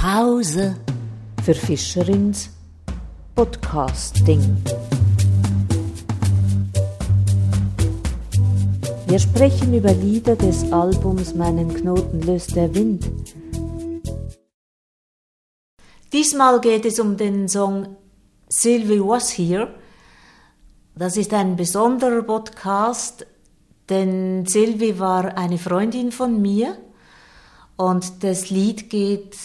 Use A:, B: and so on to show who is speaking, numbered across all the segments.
A: Pause für Fischerins Podcasting. Wir sprechen über Lieder des Albums Meinen Knoten löst der Wind. Diesmal geht es um den Song Sylvie Was Here. Das ist ein besonderer Podcast, denn Sylvie war eine Freundin von mir und das Lied geht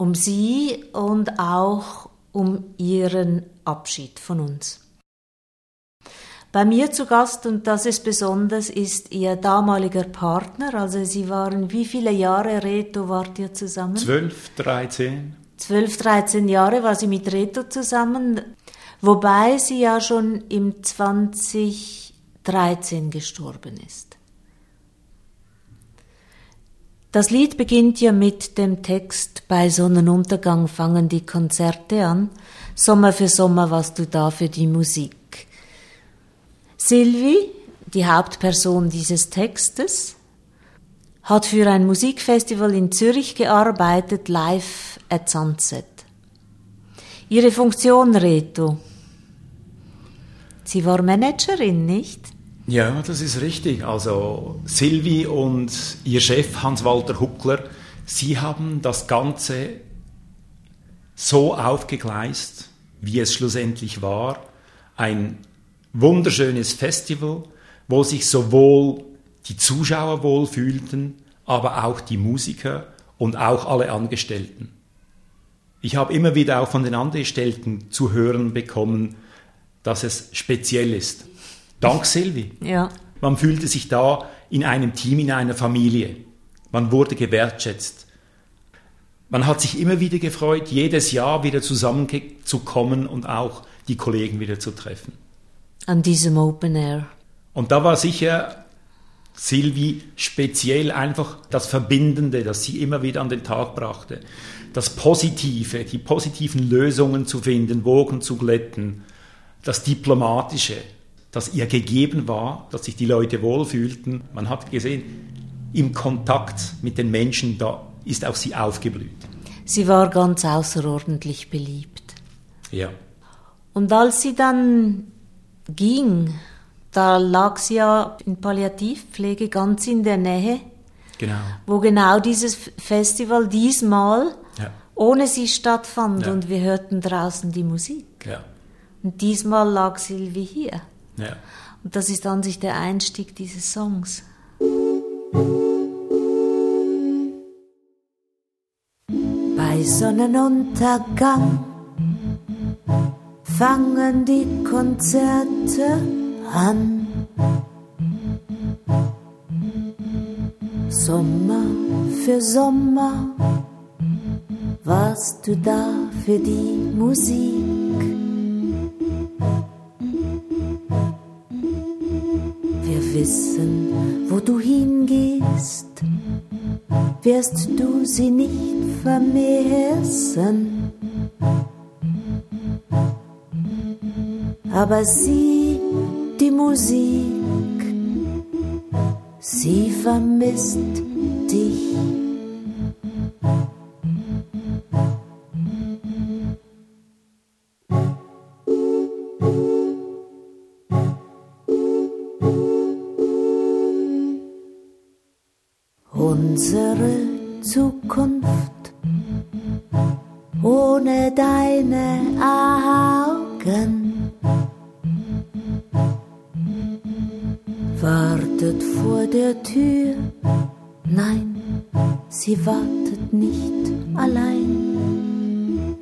A: um sie und auch um ihren Abschied von uns. Bei mir zu Gast, und das ist besonders, ist ihr damaliger Partner. Also sie waren, wie viele Jahre, Reto, wart ihr zusammen?
B: Zwölf, dreizehn.
A: Zwölf, dreizehn Jahre war sie mit Reto zusammen, wobei sie ja schon im 2013 gestorben ist. Das Lied beginnt ja mit dem Text Bei Sonnenuntergang fangen die Konzerte an. Sommer für Sommer warst du da für die Musik. Sylvie, die Hauptperson dieses Textes, hat für ein Musikfestival in Zürich gearbeitet, live at Sunset. Ihre Funktion, Reto? Sie war Managerin, nicht?
B: Ja, das ist richtig. Also Silvi und ihr Chef Hans-Walter Huckler, sie haben das Ganze so aufgegleist, wie es schlussendlich war. Ein wunderschönes Festival, wo sich sowohl die Zuschauer wohlfühlten, aber auch die Musiker und auch alle Angestellten. Ich habe immer wieder auch von den Angestellten zu hören bekommen, dass es speziell ist. Dank Silvi.
A: Ja.
B: Man fühlte sich da in einem Team, in einer Familie. Man wurde gewertschätzt. Man hat sich immer wieder gefreut, jedes Jahr wieder zusammenzukommen und auch die Kollegen wieder zu treffen.
A: An diesem Open Air.
B: Und da war sicher Silvi speziell einfach das Verbindende, das sie immer wieder an den Tag brachte. Das Positive, die positiven Lösungen zu finden, Wogen zu glätten, das Diplomatische, das ihr gegeben war, dass sich die Leute wohlfühlten. Man hat gesehen, im Kontakt mit den Menschen, da ist auch sie aufgeblüht.
A: Sie war ganz außerordentlich beliebt.
B: Ja.
A: Und als sie dann ging, da lag sie ja in Palliativpflege ganz in der Nähe,
B: Genau.
A: wo genau dieses Festival diesmal
B: Ja.
A: ohne sie stattfand
B: Ja.
A: und wir hörten draußen die Musik.
B: Ja.
A: Und diesmal lag Sylvie hier.
B: Ja.
A: Und das ist an sich der Einstieg dieses Songs. Bei Sonnenuntergang fangen die Konzerte an. Sommer für Sommer warst du da für die Musik. Wissen, wo du hingehst, wirst du sie nicht vermissen. Aber sie, die Musik, sie vermisst dich. Unsere Zukunft ohne deine Augen wartet vor der Tür. Nein, sie wartet nicht allein.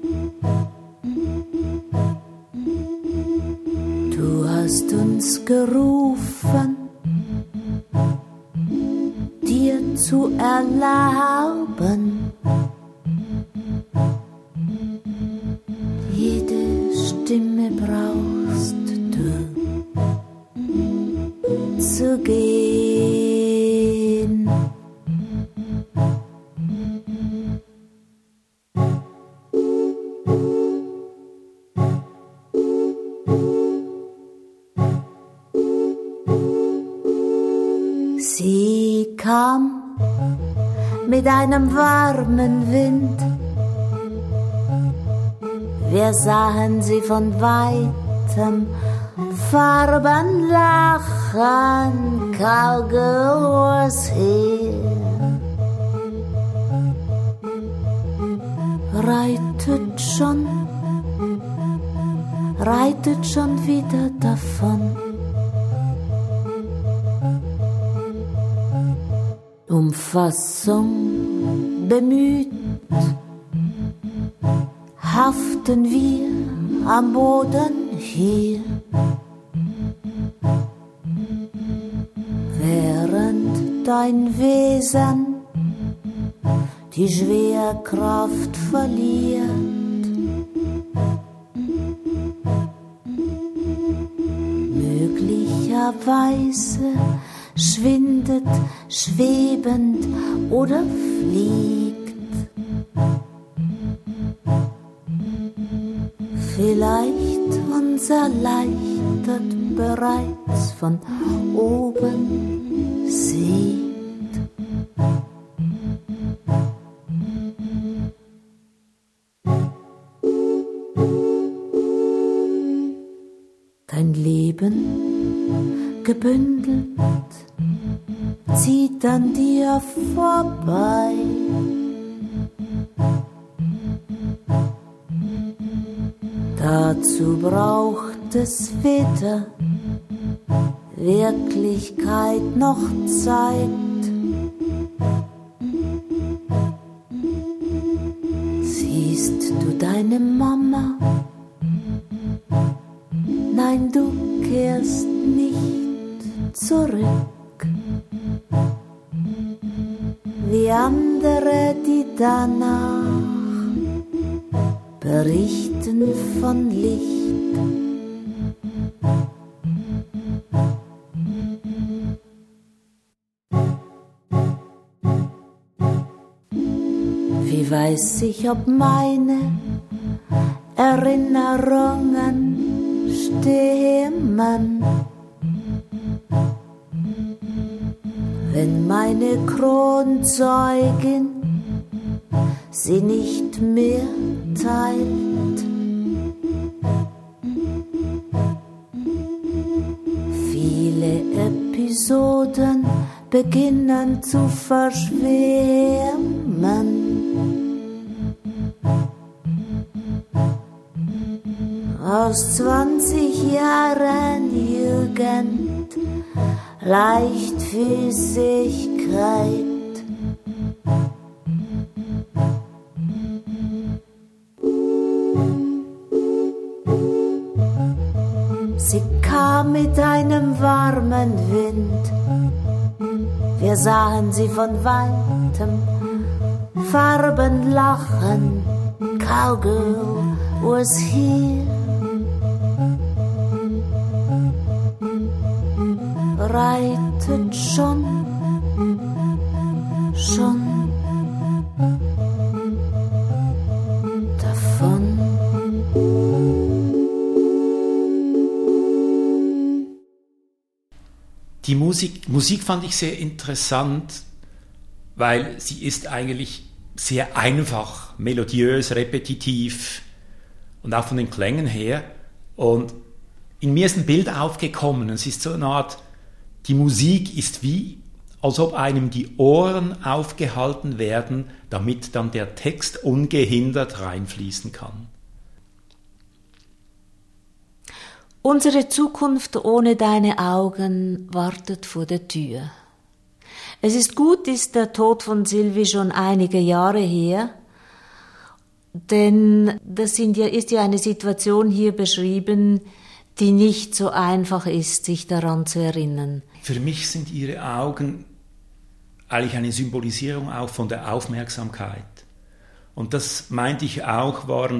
A: Du hast uns gerufen zu einem warmen Wind Wir sahen sie von weitem, Farben lachen, Cowgirl was here. Reitet schon, reitet schon wieder davon. Umfassung bemüht, haften wir am Boden hier. Während dein Wesen die Schwerkraft verliert. Möglicherweise schwindet, schwebend oder fliegt. Vielleicht uns erleichtert bereits von oben sieht. Dazu braucht es weder Wirklichkeit noch Zeit. Siehst du deine Mama? Nein, du kehrst nicht zurück. wie andere, die danach berichten von Licht. Wie weiß ich, ob meine Erinnerungen stimmen? wenn meine Kronzeugin sie nicht mehr teilt. Beginnen zu verschwimmen. Aus 20 Jahren Jugend Leichtfüßigkeit. Sie kam mit einem warmen Wind, wir sahen sie von weitem, Farben lachen, Cowgirl was here. reitet schon, schon davon.
B: Die Musik, Musik fand ich sehr interessant, weil sie ist eigentlich sehr einfach, melodiös, repetitiv und auch von den Klängen her. Und in mir ist ein Bild aufgekommen. Es ist so eine Art die Musik ist wie, als ob einem die Ohren aufgehalten werden, damit dann der Text ungehindert reinfließen kann.
A: Unsere Zukunft ohne deine Augen wartet vor der Tür. Es ist gut, ist der Tod von Sylvie schon einige Jahre her, denn das ja, ist ja eine Situation hier beschrieben, die nicht so einfach ist, sich daran zu erinnern.
B: Für mich sind ihre Augen eigentlich eine Symbolisierung auch von der Aufmerksamkeit. Und das meinte ich auch, war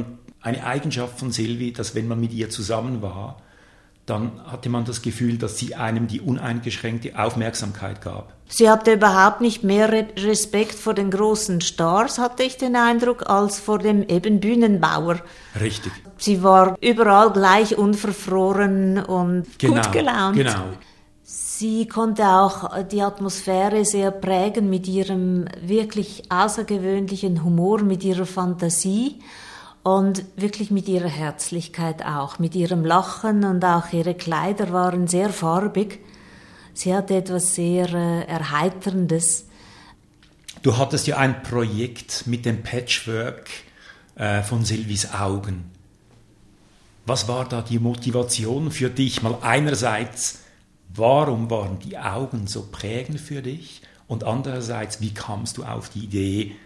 B: eine Eigenschaft von Silvi, dass wenn man mit ihr zusammen war, dann hatte man das Gefühl, dass sie einem die uneingeschränkte Aufmerksamkeit gab.
A: Sie hatte überhaupt nicht mehr Respekt vor den großen Stars, hatte ich den Eindruck, als vor dem eben Bühnenbauer.
B: Richtig.
A: Sie war überall gleich unverfroren und genau, gut gelaunt.
B: Genau.
A: Sie konnte auch die Atmosphäre sehr prägen mit ihrem wirklich außergewöhnlichen Humor, mit ihrer Fantasie. Und wirklich mit ihrer Herzlichkeit auch, mit ihrem Lachen und auch ihre Kleider waren sehr farbig. Sie hatte etwas sehr äh, Erheiterndes.
B: Du hattest ja ein Projekt mit dem Patchwork äh, von Silvis Augen. Was war da die Motivation für dich? Mal einerseits, warum waren die Augen so prägend für dich? Und andererseits, wie kamst du auf die Idee,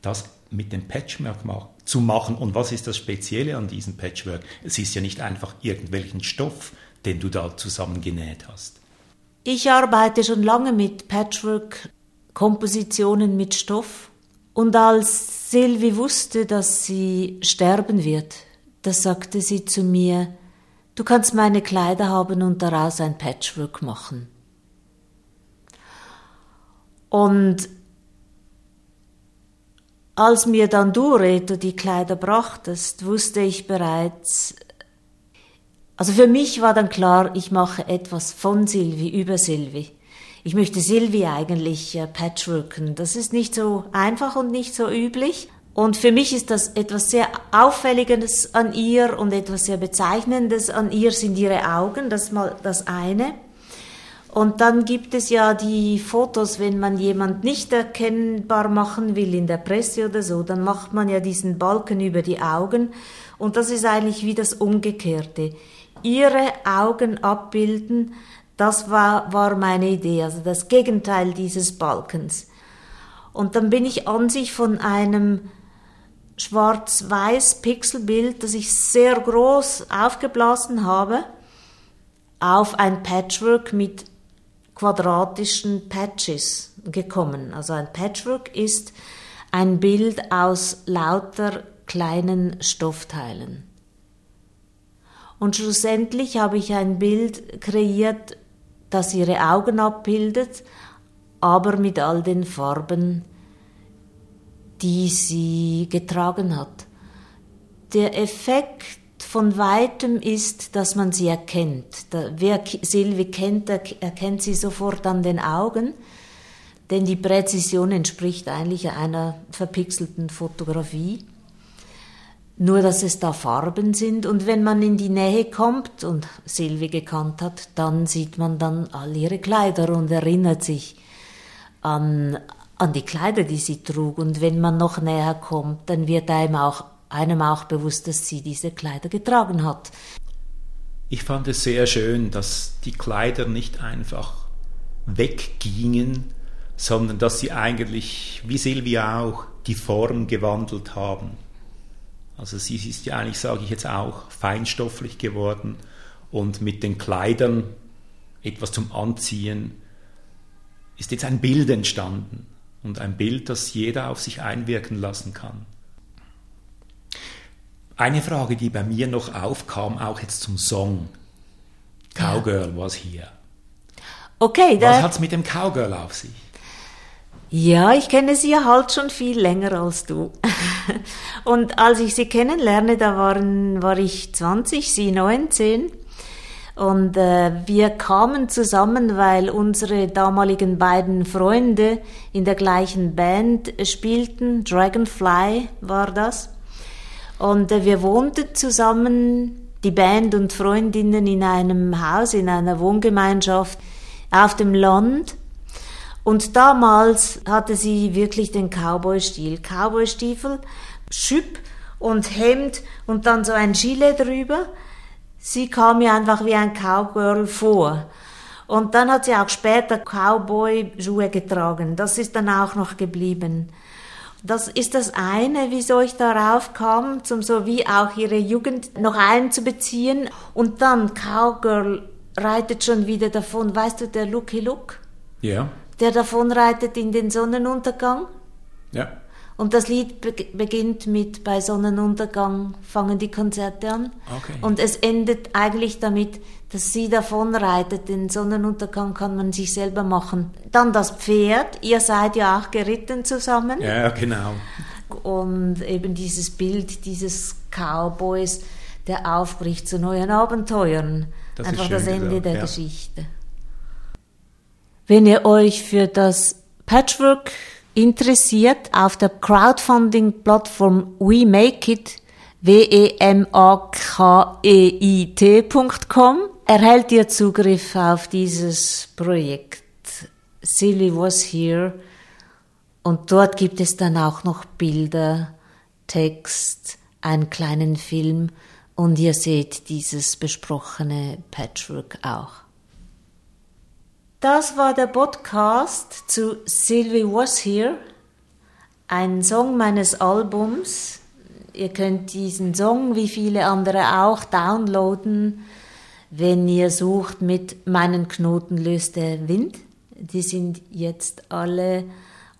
B: das mit dem Patchwork zu machen? Und was ist das Spezielle an diesem Patchwork? Es ist ja nicht einfach irgendwelchen Stoff, den du da zusammengenäht hast.
A: Ich arbeite schon lange mit Patchwork-Kompositionen mit Stoff. Und als Sylvie wusste, dass sie sterben wird, da sagte sie zu mir, du kannst meine Kleider haben und daraus ein Patchwork machen. Und als mir dann du, Reto, die Kleider brachtest, wusste ich bereits, also für mich war dann klar, ich mache etwas von Silvi über Silvi. Ich möchte Silvi eigentlich äh, patchworken. Das ist nicht so einfach und nicht so üblich. Und für mich ist das etwas sehr Auffälliges an ihr und etwas sehr Bezeichnendes an ihr sind ihre Augen, das ist mal das eine. Und dann gibt es ja die Fotos, wenn man jemand nicht erkennbar machen will in der Presse oder so, dann macht man ja diesen Balken über die Augen und das ist eigentlich wie das Umgekehrte. Ihre Augen abbilden, das war, war meine Idee, also das Gegenteil dieses Balkens. Und dann bin ich an sich von einem schwarz-weiß Pixelbild, das ich sehr groß aufgeblasen habe, auf ein Patchwork mit quadratischen Patches gekommen. Also ein Patchwork ist ein Bild aus lauter kleinen Stoffteilen. Und schlussendlich habe ich ein Bild kreiert, das ihre Augen abbildet, aber mit all den Farben die sie getragen hat. Der Effekt von weitem ist, dass man sie erkennt. Wer Silvi kennt, erkennt sie sofort an den Augen, denn die Präzision entspricht eigentlich einer verpixelten Fotografie. Nur, dass es da Farben sind und wenn man in die Nähe kommt und Silvi gekannt hat, dann sieht man dann all ihre Kleider und erinnert sich an, an die Kleider, die sie trug. Und wenn man noch näher kommt, dann wird einem auch, einem auch bewusst, dass sie diese Kleider getragen hat.
B: Ich fand es sehr schön, dass die Kleider nicht einfach weggingen, sondern dass sie eigentlich, wie Silvia auch, die Form gewandelt haben. Also sie ist ja eigentlich, sage ich jetzt auch, feinstofflich geworden und mit den Kleidern etwas zum Anziehen ist jetzt ein Bild entstanden und ein Bild, das jeder auf sich einwirken lassen kann. Eine Frage, die bei mir noch aufkam, auch jetzt zum Song. Cowgirl ja. was hier.
A: Okay,
B: Was hat es mit dem Cowgirl auf sich?
A: Ja, ich kenne sie ja halt schon viel länger als du. Und als ich sie kennenlerne, da waren, war ich 20, sie 19. Und äh, wir kamen zusammen, weil unsere damaligen beiden Freunde in der gleichen Band spielten. Dragonfly war das. Und äh, wir wohnten zusammen, die Band und Freundinnen, in einem Haus, in einer Wohngemeinschaft auf dem Land. Und damals hatte sie wirklich den Cowboy-Stil. Cowboy-Stiefel, Schüpp und Hemd und dann so ein Gilet drüber. Sie kam mir einfach wie ein Cowgirl vor. Und dann hat sie auch später Cowboy-Schuhe getragen. Das ist dann auch noch geblieben. Das ist das eine, wieso ich darauf kam, um so wie auch ihre Jugend noch einzubeziehen. Und dann Cowgirl reitet schon wieder davon. Weißt du, der Looky Look?
B: Ja.
A: Der davon reitet in den Sonnenuntergang?
B: Ja.
A: Und das Lied be beginnt mit Bei Sonnenuntergang fangen die Konzerte an.
B: Okay.
A: Und es endet eigentlich damit, dass sie davonreitet. Den Sonnenuntergang kann man sich selber machen. Dann das Pferd. Ihr seid ja auch geritten zusammen.
B: Ja, genau.
A: Und eben dieses Bild dieses Cowboys, der aufbricht zu neuen Abenteuern. Das Einfach das Ende gesagt. der ja. Geschichte. Wenn ihr euch für das Patchwork interessiert, auf der Crowdfunding-Plattform We Make It W-E-M-A-K-E-I-T.com erhält ihr Zugriff auf dieses Projekt. Sylvie was here. Und dort gibt es dann auch noch Bilder, Text, einen kleinen Film und ihr seht dieses besprochene Patchwork auch. Das war der Podcast zu Sylvie Was Here, ein Song meines Albums. Ihr könnt diesen Song wie viele andere auch downloaden, wenn ihr sucht mit Meinen Knoten löst der Wind. Die sind jetzt alle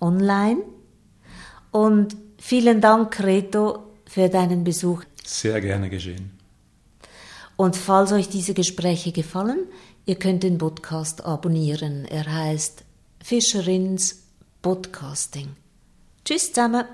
A: online. Und vielen Dank, Reto, für deinen Besuch.
B: Sehr gerne geschehen.
A: Und falls euch diese Gespräche gefallen, ihr könnt den Podcast abonnieren. Er heißt Fischerins Podcasting. Tschüss zusammen.